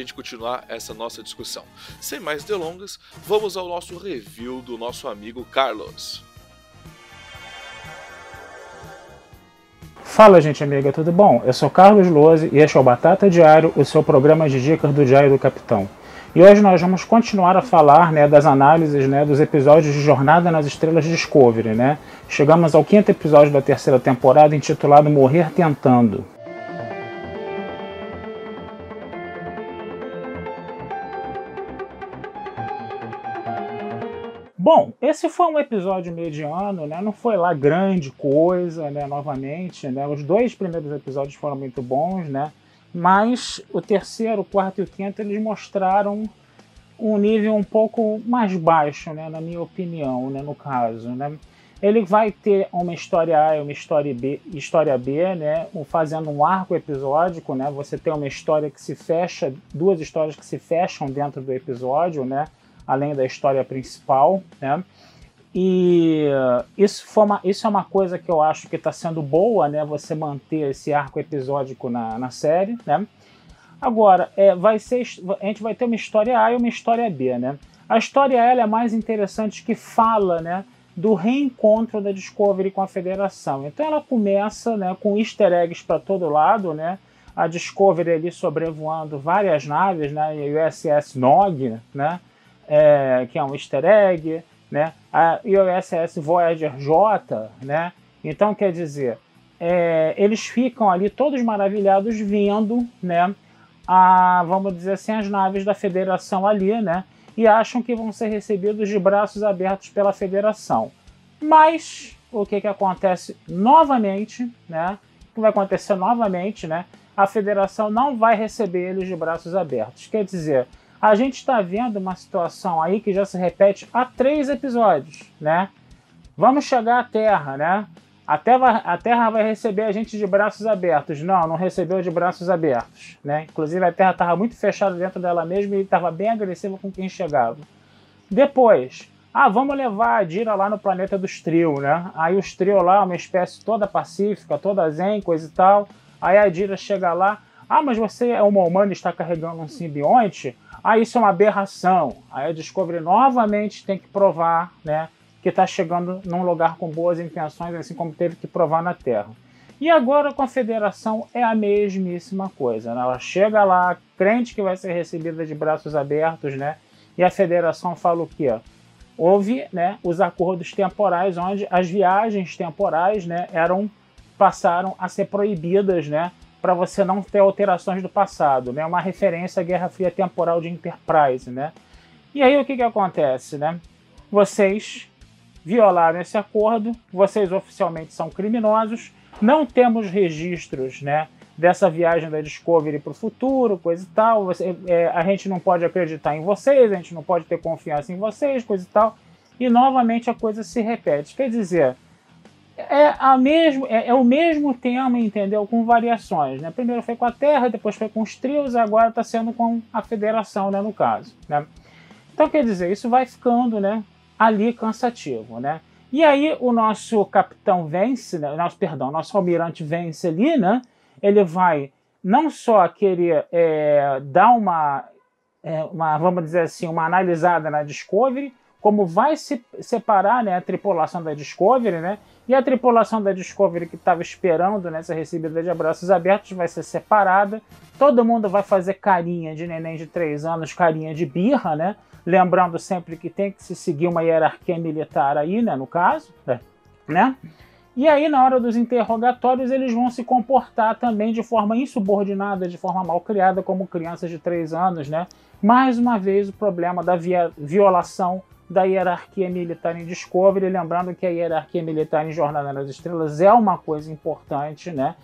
gente continuar essa nossa discussão. Sem mais delongas, vamos ao nosso review do nosso amigo Carlos. Fala, gente amiga, tudo bom? Eu sou Carlos Lose e este é o Batata Diário, o seu programa de dicas do Diário do Capitão. E hoje nós vamos continuar a falar né, das análises né, dos episódios de Jornada nas Estrelas Discovery. Né? Chegamos ao quinto episódio da terceira temporada, intitulado Morrer Tentando. Bom, esse foi um episódio mediano, né? Não foi lá grande coisa, né? Novamente, né? Os dois primeiros episódios foram muito bons, né? Mas o terceiro, o quarto e o quinto eles mostraram um nível um pouco mais baixo, né, na minha opinião, né, no caso, né. Ele vai ter uma história A e uma história B, história B, né, fazendo um arco episódico, né. Você tem uma história que se fecha, duas histórias que se fecham dentro do episódio, né, além da história principal, né. E isso, foi uma, isso é uma coisa que eu acho que está sendo boa, né? Você manter esse arco episódico na, na série, né? Agora, é, vai ser, a gente vai ter uma história A e uma história B, né? A história A é mais interessante que fala, né? Do reencontro da Discovery com a Federação. Então ela começa, né? Com easter eggs para todo lado, né? A Discovery ali sobrevoando várias naves, né? A USS Nog, né? É, que é um easter egg né? A IOSS Voyager J, né? Então, quer dizer, é, eles ficam ali todos maravilhados vendo, né? A, vamos dizer assim, as naves da Federação ali, né? E acham que vão ser recebidos de braços abertos pela Federação. Mas o que, que acontece novamente, né? O que vai acontecer novamente, né? A Federação não vai receber eles de braços abertos. Quer dizer, a gente está vendo uma situação aí que já se repete há três episódios, né? Vamos chegar à Terra, né? A Terra, a Terra vai receber a gente de braços abertos. Não, não recebeu de braços abertos, né? Inclusive a Terra estava muito fechada dentro dela mesma e estava bem agressiva com quem chegava. Depois, ah, vamos levar a Dira lá no planeta dos Trio, né? Aí os Trio lá, uma espécie toda pacífica, toda zen, coisa e tal. Aí a Dira chega lá, ah, mas você é uma humana e está carregando um simbionte? Ah, isso é uma aberração. Aí a Discovery novamente tem que provar né, que está chegando num lugar com boas intenções, assim como teve que provar na Terra. E agora com a Federação é a mesmíssima coisa. Né? Ela chega lá, crente que vai ser recebida de braços abertos, né? E a Federação fala o quê? Houve né, os acordos temporais, onde as viagens temporais né, eram passaram a ser proibidas, né? Para você não ter alterações do passado, né? Uma referência à Guerra Fria temporal de Enterprise, né? E aí o que que acontece, né? Vocês violaram esse acordo, vocês oficialmente são criminosos, não temos registros, né? Dessa viagem da Discovery para o futuro, coisa e tal. Você, é, a gente não pode acreditar em vocês, a gente não pode ter confiança em vocês, coisa e tal. E novamente a coisa se repete. Quer dizer, é, a mesmo, é, é, o mesmo tema, entendeu? Com variações. Né? Primeiro foi com a Terra, depois foi com os trios, agora está sendo com a Federação, né, no caso. Né? Então, quer dizer, isso vai ficando né, ali cansativo. Né? E aí o nosso capitão vence, né, nosso, perdão, nosso almirante vence ali, né? ele vai não só querer é, dar uma, é, uma, vamos dizer assim, uma analisada na Discovery, como vai se separar né, a tripulação da Discovery, né? E a tripulação da Discovery que estava esperando nessa recebida de abraços abertos vai ser separada. Todo mundo vai fazer carinha de neném de 3 anos, carinha de birra, né? Lembrando sempre que tem que se seguir uma hierarquia militar aí, né? No caso, né? E aí, na hora dos interrogatórios, eles vão se comportar também de forma insubordinada, de forma mal criada, como crianças de 3 anos, né? Mais uma vez, o problema da violação da hierarquia militar em Discovery, lembrando que a hierarquia militar em Jornada nas Estrelas é uma coisa importante, né?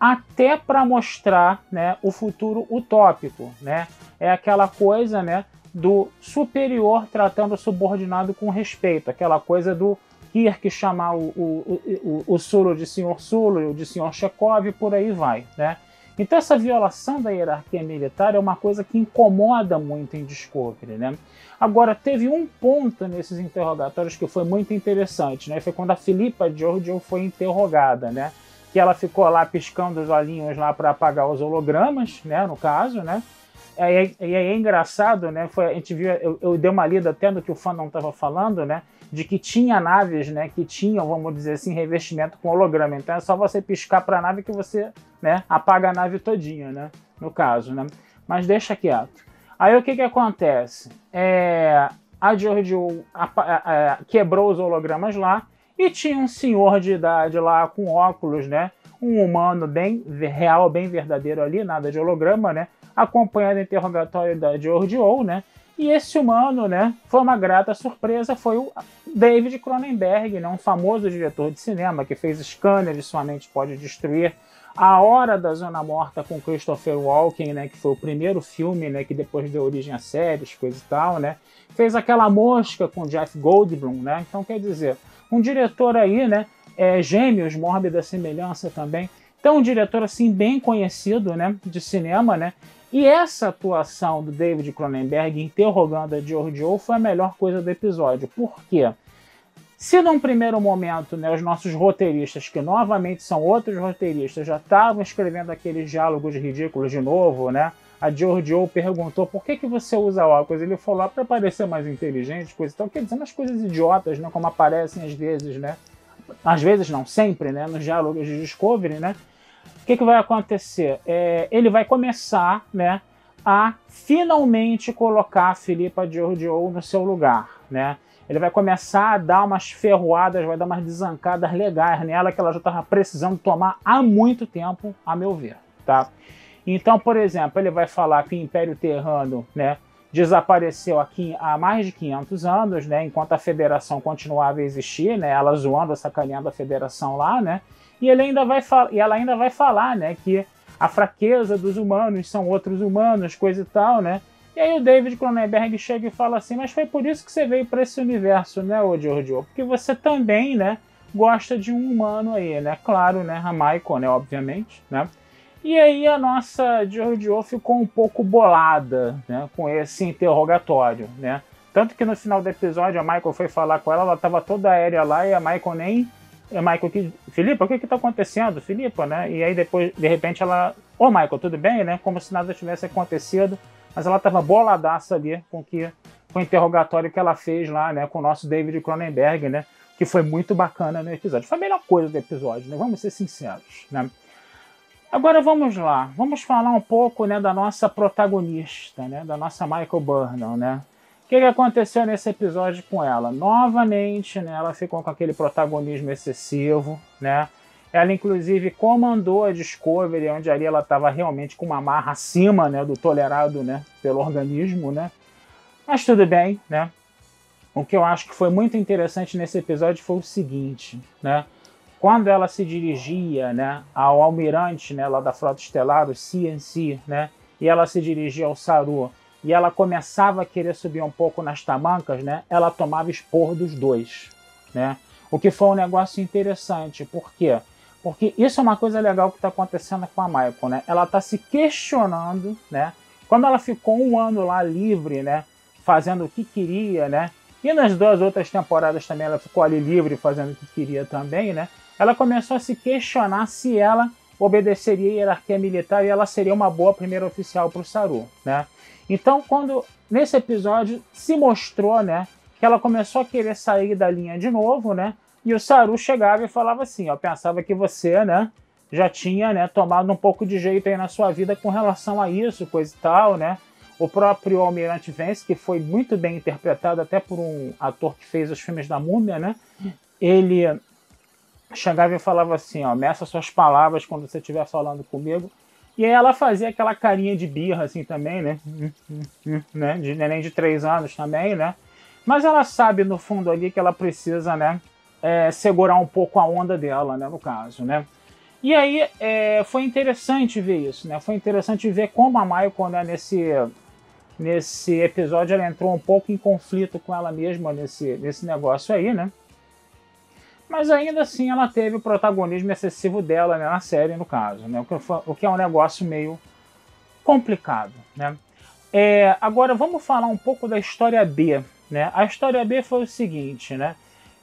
Até para mostrar, né, o futuro utópico, né? É aquela coisa, né, do superior tratando o subordinado com respeito, aquela coisa do Kirk chamar o, o, o, o Sulo de senhor Sulo o de senhor Chekhov por aí vai, né? Então essa violação da hierarquia militar é uma coisa que incomoda muito em Discovery, né? Agora, teve um ponto nesses interrogatórios que foi muito interessante, né? Foi quando a Filipa Giorgio foi interrogada, né? Que ela ficou lá piscando os olhinhos lá para apagar os hologramas, né? No caso, né? E aí, é engraçado, né? Foi, a gente viu, eu, eu dei uma lida até no que o fã não estava falando, né? De que tinha naves, né? Que tinham, vamos dizer assim, revestimento com holograma. Então é só você piscar para a nave que você, né? Apaga a nave todinha, né? No caso, né? Mas deixa quieto. Aí o que que acontece? É, a Giorgio quebrou os hologramas lá e tinha um senhor de idade lá com óculos, né? Um humano bem real, bem verdadeiro ali, nada de holograma, né? Acompanhando o interrogatório da Giorgio, né? E esse humano, né, foi uma grata surpresa, foi o David Cronenberg, né, um famoso diretor de cinema que fez Scanner e Sua Mente Pode Destruir, a Hora da Zona Morta com Christopher Walken, né, que foi o primeiro filme, né, que depois deu origem a séries, coisa e tal, né, fez aquela mosca com Jeff Goldblum, né, então quer dizer, um diretor aí, né, é, Gêmeos, Mórbida Semelhança também, então um diretor assim bem conhecido, né, de cinema, né, e essa atuação do David Cronenberg interrogando a Giorgio foi a melhor coisa do episódio, por quê? Se num primeiro momento né, os nossos roteiristas, que novamente são outros roteiristas, já estavam escrevendo aqueles diálogos ridículos de novo, né? A Giorgio perguntou por que, que você usa óculos. Ele falou ah, para parecer mais inteligente, coisa e tal. Quer dizer, umas coisas idiotas, né? Como aparecem às vezes, né? Às vezes não, sempre, né? Nos diálogos de Discovery, né? O que, que vai acontecer? É, ele vai começar, né? A finalmente colocar Filipa Giorgio no seu lugar, né? ele vai começar a dar umas ferroadas, vai dar umas desancadas legais nela que ela já estava precisando tomar há muito tempo, a meu ver, tá? Então, por exemplo, ele vai falar que o Império Terrano, né, desapareceu aqui há mais de 500 anos, né, enquanto a Federação continuava a existir, né, ela zoando, sacaneando a Federação lá, né, e ele ainda vai e ela ainda vai falar, né, que a fraqueza dos humanos são outros humanos, coisa e tal, né, e aí o David Cronenberg chega e fala assim, mas foi por isso que você veio para esse universo, né, ô? Porque você também, né, gosta de um humano aí, né? Claro, né, a Michael, né, obviamente, né? E aí a nossa Giorgio ficou um pouco bolada, né, com esse interrogatório, né? Tanto que no final do episódio a Michael foi falar com ela, ela estava toda aérea lá e a Michael nem Michael que Filipa, o que que tá acontecendo? Filipa, né? E aí depois, de repente ela, ô Michael, tudo bem, né? Como se nada tivesse acontecido mas ela estava boladaça ali com, que, com o interrogatório que ela fez lá, né, com o nosso David Cronenberg, né, que foi muito bacana no episódio. Foi a melhor coisa do episódio, né, vamos ser sinceros, né. Agora vamos lá, vamos falar um pouco, né, da nossa protagonista, né, da nossa Michael Burnham, né. O que, que aconteceu nesse episódio com ela? Novamente, né, ela ficou com aquele protagonismo excessivo, né, ela, inclusive, comandou a Discovery, onde ali ela estava realmente com uma marra acima né, do tolerado né, pelo organismo. Né? Mas tudo bem, né? O que eu acho que foi muito interessante nesse episódio foi o seguinte, né? Quando ela se dirigia né, ao almirante né, lá da Frota Estelar, o CNC, né? E ela se dirigia ao Saru e ela começava a querer subir um pouco nas tamancas, né? Ela tomava expor dos dois, né? O que foi um negócio interessante, por quê? Porque isso é uma coisa legal que está acontecendo com a Michael, né? Ela está se questionando, né? Quando ela ficou um ano lá livre, né? Fazendo o que queria, né? E nas duas outras temporadas também ela ficou ali livre fazendo o que queria também, né? Ela começou a se questionar se ela obedeceria a hierarquia militar e ela seria uma boa primeira oficial para o Saru, né? Então, quando nesse episódio se mostrou, né, que ela começou a querer sair da linha de novo, né? E o Saru chegava e falava assim: ó, pensava que você, né, já tinha, né, tomado um pouco de jeito aí na sua vida com relação a isso, coisa e tal, né? O próprio Almirante Vence, que foi muito bem interpretado até por um ator que fez os filmes da Múmia, né? Ele chegava e falava assim, ó, meça suas palavras quando você estiver falando comigo. E ela fazia aquela carinha de birra assim também, né? né? De neném de três anos também, né? Mas ela sabe no fundo ali que ela precisa, né? É, segurar um pouco a onda dela, né? No caso, né? E aí é, foi interessante ver isso, né? Foi interessante ver como a Michael, né, nesse, nesse episódio, ela entrou um pouco em conflito com ela mesma nesse, nesse negócio aí, né? Mas ainda assim ela teve o protagonismo excessivo dela né, na série, no caso, né? O que, o que é um negócio meio complicado, né? É, agora vamos falar um pouco da história B, né? A história B foi o seguinte, né?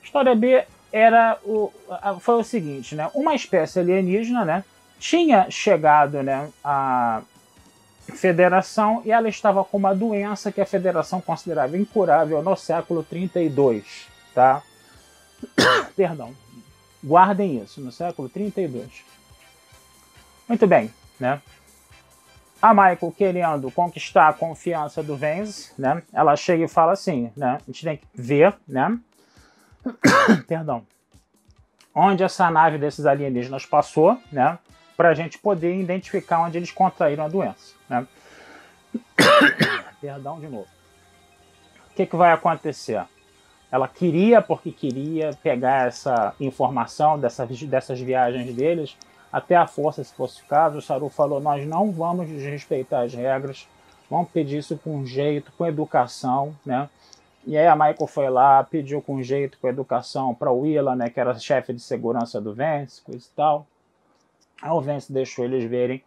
História B era o, foi o seguinte, né? Uma espécie alienígena, né? Tinha chegado, né? A Federação e ela estava com uma doença que a Federação considerava incurável no século 32, tá? Perdão. Guardem isso, no século 32. Muito bem, né? A Michael querendo conquistar a confiança do Vance, né? Ela chega e fala assim, né? A gente tem que ver, né? perdão, onde essa nave desses alienígenas passou, né? Para a gente poder identificar onde eles contraíram a doença, né? perdão de novo. O que, que vai acontecer? Ela queria, porque queria pegar essa informação dessa, dessas viagens deles até a força, se fosse o caso. O Saru falou: Nós não vamos desrespeitar as regras, vamos pedir isso com jeito, com educação, né? E aí a Michael foi lá, pediu com jeito, com educação para o Willa, né, que era chefe de segurança do Vance, coisa e tal. Aí o Vance deixou eles verem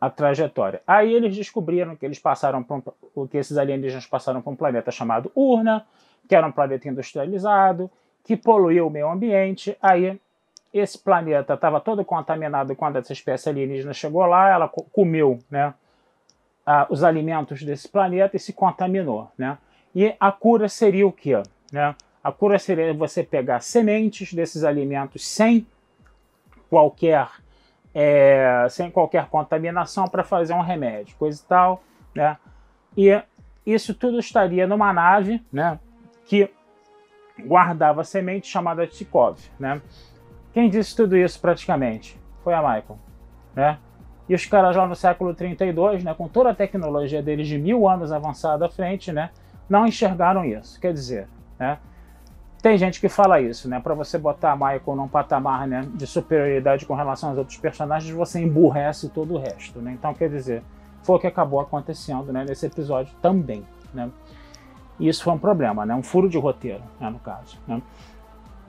a trajetória. Aí eles descobriram que eles passaram um, que esses alienígenas passaram por um planeta chamado Urna, que era um planeta industrializado, que poluiu o meio ambiente. Aí esse planeta estava todo contaminado quando essa espécie alienígena chegou lá, ela comeu, né, os alimentos desse planeta e se contaminou, né? E a cura seria o quê? Né? A cura seria você pegar sementes desses alimentos sem qualquer, é, sem qualquer contaminação para fazer um remédio, coisa e tal. Né? E isso tudo estaria numa nave né, que guardava sementes chamada Tikov. Né? Quem disse tudo isso praticamente? Foi a Michael. Né? E os caras lá no século 32, né, com toda a tecnologia deles de mil anos avançada à frente, né, não enxergaram isso. Quer dizer, né? Tem gente que fala isso, né? Para você botar a Michael num patamar né, de superioridade com relação aos outros personagens, você emburrece todo o resto, né? Então, quer dizer, foi o que acabou acontecendo né, nesse episódio também, né? E isso foi um problema, né? Um furo de roteiro, né, no caso, né?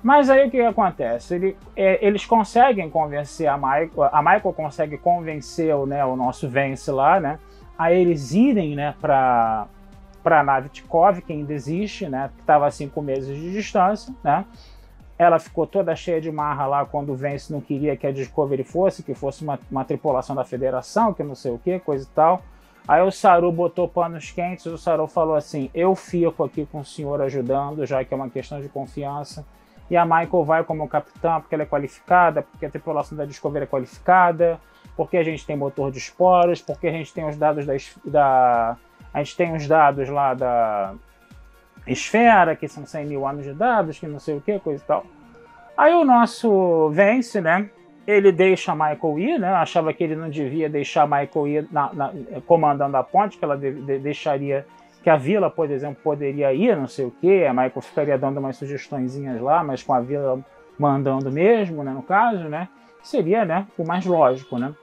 Mas aí o que acontece? Ele, é, eles conseguem convencer a Michael, a Michael consegue convencer né, o nosso Vence lá, né? A eles irem né, para a nave Tikov, que ainda existe, né, que estava a cinco meses de distância, né, ela ficou toda cheia de marra lá quando o Vance não queria que a Discovery fosse, que fosse uma, uma tripulação da Federação, que não sei o que, coisa e tal. Aí o Saru botou panos quentes, o Saru falou assim: Eu fico aqui com o senhor ajudando, já que é uma questão de confiança. E a Michael vai como capitã porque ela é qualificada, porque a tripulação da Discovery é qualificada, porque a gente tem motor de esporos, porque a gente tem os dados da, da a gente tem os dados lá da esfera, que são 100 mil anos de dados, que não sei o que, coisa e tal. Aí o nosso Vence, né? Ele deixa Michael ir, né? Achava que ele não devia deixar Michael ir na, na, comandando a ponte, que ela de, de, deixaria que a vila, por exemplo, poderia ir, não sei o que. A Michael ficaria dando umas sugestõezinhas lá, mas com a vila mandando mesmo, né? No caso, né? Seria, né? O mais lógico, né?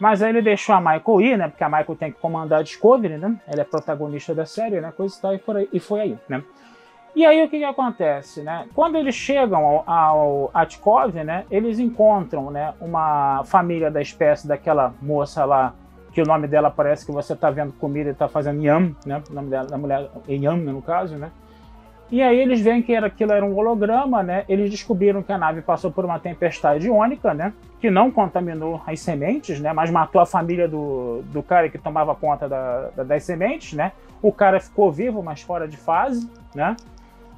Mas aí ele deixou a Michael ir, né? Porque a Michael tem que comandar a Discovery, né? Ela é protagonista da série, né? Coisa e tal, e, aí, e foi aí, né? E aí o que, que acontece, né? Quando eles chegam ao, ao Atkov, né? Eles encontram, né? Uma família da espécie daquela moça lá, que o nome dela parece que você tá vendo comida e tá fazendo Yam, né? O nome dela, da mulher Yam, no caso, né? E aí eles veem que era, aquilo era um holograma, né? Eles descobriram que a nave passou por uma tempestade iônica, né? Que não contaminou as sementes, né? Mas matou a família do, do cara que tomava conta da, da, das sementes, né? O cara ficou vivo, mas fora de fase, né?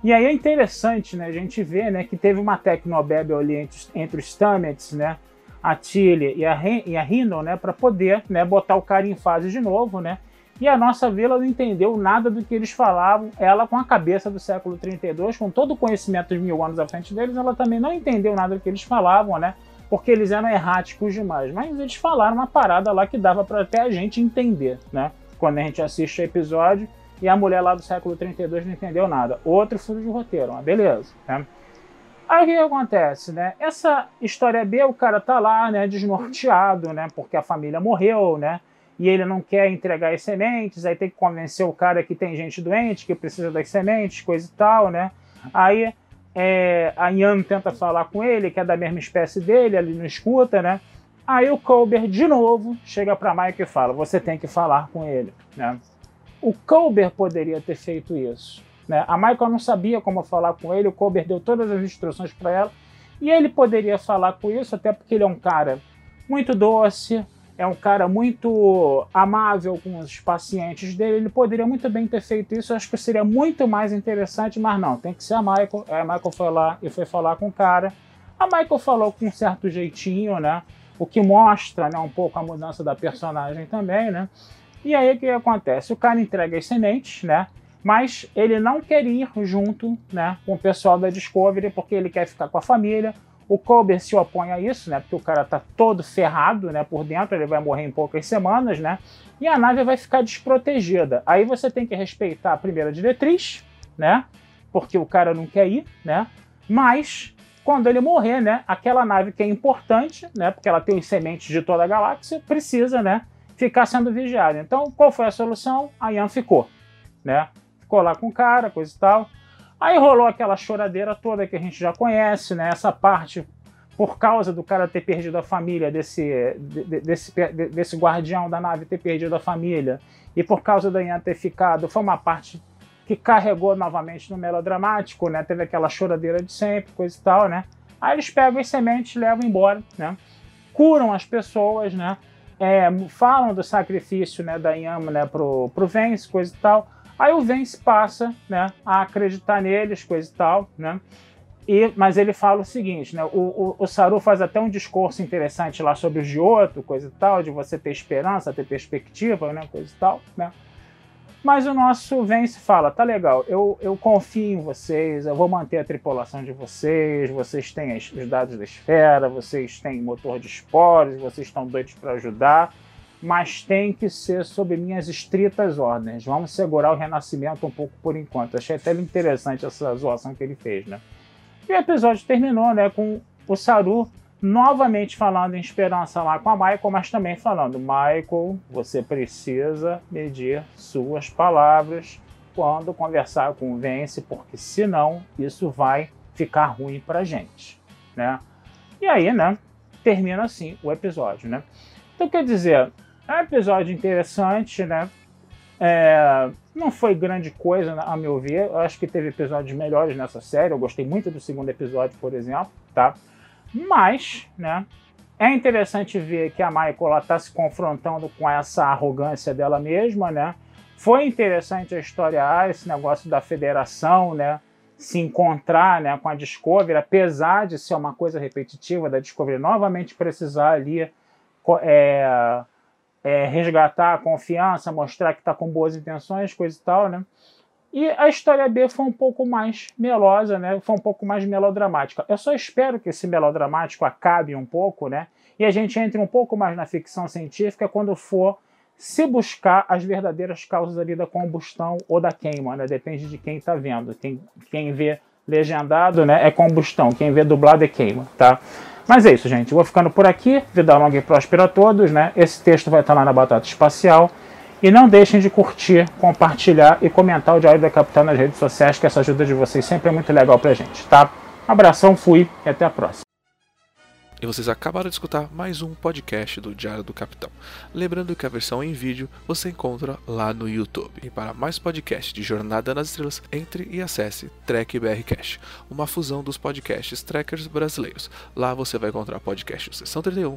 E aí é interessante, né? A gente vê, né? Que teve uma Tecnobabel ali entre, entre os Stamets, né? A Tilly e a, e a né? Para poder né, botar o cara em fase de novo, né? E a nossa vila não entendeu nada do que eles falavam. Ela, com a cabeça do século 32, com todo o conhecimento de mil anos à frente deles, ela também não entendeu nada do que eles falavam, né? Porque eles eram erráticos demais. Mas eles falaram uma parada lá que dava para até a gente entender, né? Quando a gente assiste o episódio e a mulher lá do século 32 não entendeu nada. Outro furo de roteiro, mas beleza, né? Aí o que, acontece, né? Essa história B, o cara tá lá, né, desnorteado, né, porque a família morreu, né? e ele não quer entregar as sementes, aí tem que convencer o cara que tem gente doente, que precisa das sementes, coisa e tal, né? Aí é, a Ian tenta falar com ele, que é da mesma espécie dele, ele não escuta, né? Aí o Colbert, de novo, chega para Mike e fala: Você tem que falar com ele, né? O Colbert poderia ter feito isso. Né? A Michael não sabia como falar com ele, o Colbert deu todas as instruções para ela, e ele poderia falar com isso, até porque ele é um cara muito doce, é um cara muito amável com os pacientes dele, ele poderia muito bem ter feito isso, acho que seria muito mais interessante, mas não, tem que ser a Michael. A Michael foi lá e foi falar com o cara. A Michael falou com um certo jeitinho, né? O que mostra né, um pouco a mudança da personagem também, né? E aí o que acontece? O cara entrega as sementes, né? Mas ele não quer ir junto né, com o pessoal da Discovery porque ele quer ficar com a família. O Colbert se opõe a isso, né? Porque o cara tá todo ferrado, né? Por dentro, ele vai morrer em poucas semanas, né? E a nave vai ficar desprotegida. Aí você tem que respeitar a primeira diretriz, né? Porque o cara não quer ir, né? Mas quando ele morrer, né? Aquela nave que é importante, né? Porque ela tem os sementes de toda a galáxia, precisa, né? Ficar sendo vigiada. Então, qual foi a solução? A Ian ficou, né? Ficou lá com o cara, coisa e tal. Aí rolou aquela choradeira toda que a gente já conhece, né? Essa parte por causa do cara ter perdido a família, desse, desse, desse guardião da nave ter perdido a família, e por causa da Ian ter ficado, foi uma parte que carregou novamente no melodramático, né? Teve aquela choradeira de sempre, coisa e tal, né? Aí eles pegam as sementes levam embora, né? Curam as pessoas, né? É, falam do sacrifício né, da Ian né, pro, pro Vence, coisa e tal. Aí o Vence passa né, a acreditar neles, coisa e tal, né? E, mas ele fala o seguinte, né? O, o, o, Saru faz até um discurso interessante lá sobre o Giotto, coisa e tal, de você ter esperança, ter perspectiva, né? Coisa e tal, né? Mas o nosso Vence fala, tá legal, eu, eu confio em vocês, eu vou manter a tripulação de vocês, vocês têm os dados da esfera, vocês têm motor de esporos, vocês estão doidos para ajudar, mas tem que ser sob minhas estritas ordens. Vamos segurar o renascimento um pouco por enquanto. Achei até interessante essa zoação que ele fez, né? E o episódio terminou, né, com o Saru novamente falando em esperança lá com a Michael, mas também falando: Michael, você precisa medir suas palavras quando conversar com o Vence, porque senão isso vai ficar ruim pra gente, né? E aí, né, termina assim o episódio, né? Então, quer dizer, é um episódio interessante, né? É, não foi grande coisa, a meu ver. Eu acho que teve episódios melhores nessa série. Eu gostei muito do segundo episódio, por exemplo, tá? Mas, né? É interessante ver que a Michael está se confrontando com essa arrogância dela mesma, né? Foi interessante a história A, esse negócio da federação, né? Se encontrar né, com a Discovery, apesar de ser uma coisa repetitiva da Discovery novamente precisar ali é, é, resgatar a confiança, mostrar que está com boas intenções, coisa e tal, né? E a história B foi um pouco mais melosa, né? Foi um pouco mais melodramática. Eu só espero que esse melodramático acabe um pouco, né? E a gente entre um pouco mais na ficção científica quando for se buscar as verdadeiras causas ali da combustão ou da queima, né? Depende de quem está vendo. Quem, quem vê legendado, né, é combustão. Quem vê dublado é queima, tá? Mas é isso, gente. vou ficando por aqui. Vida longa e próspera a todos, né? Esse texto vai estar lá na Batata Espacial. E não deixem de curtir, compartilhar e comentar o Diário da Capitã nas redes sociais, que essa ajuda de vocês sempre é muito legal pra gente, tá? Abração, fui e até a próxima. E vocês acabaram de escutar mais um podcast do Diário do Capitão. Lembrando que a versão em vídeo você encontra lá no YouTube. E para mais podcasts de Jornada nas Estrelas, entre e acesse Trek BR Cash, uma fusão dos podcasts trackers brasileiros. Lá você vai encontrar podcasts Sessão 31,